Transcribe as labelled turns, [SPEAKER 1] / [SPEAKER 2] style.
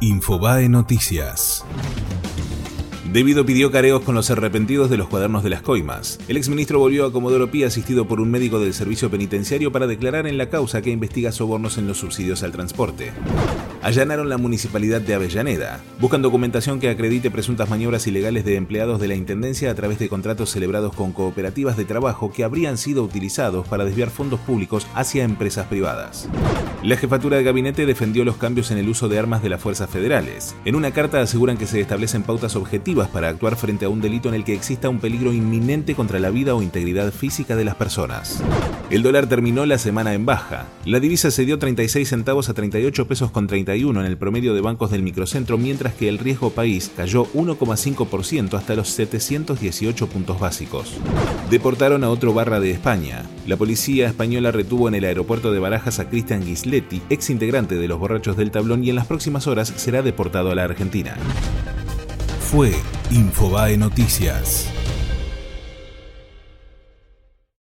[SPEAKER 1] Infobae Noticias. Debido pidió careos con los arrepentidos de los cuadernos de las coimas. El exministro volvió a Comodoro Pi asistido por un médico del servicio penitenciario para declarar en la causa que investiga sobornos en los subsidios al transporte. Allanaron la municipalidad de Avellaneda. Buscan documentación que acredite presuntas maniobras ilegales de empleados de la Intendencia a través de contratos celebrados con cooperativas de trabajo que habrían sido utilizados para desviar fondos públicos hacia empresas privadas. La jefatura de gabinete defendió los cambios en el uso de armas de las fuerzas federales. En una carta aseguran que se establecen pautas objetivas para actuar frente a un delito en el que exista un peligro inminente contra la vida o integridad física de las personas. El dólar terminó la semana en baja. La divisa se dio 36 centavos a 38 pesos con 31 en el promedio de bancos del microcentro, mientras que el riesgo país cayó 1,5% hasta los 718 puntos básicos. Deportaron a otro barra de España. La policía española retuvo en el aeropuerto de Barajas a Cristian Guisler ex integrante de los Borrachos del Tablón, y en las próximas horas será deportado a la Argentina. Fue Infobae Noticias.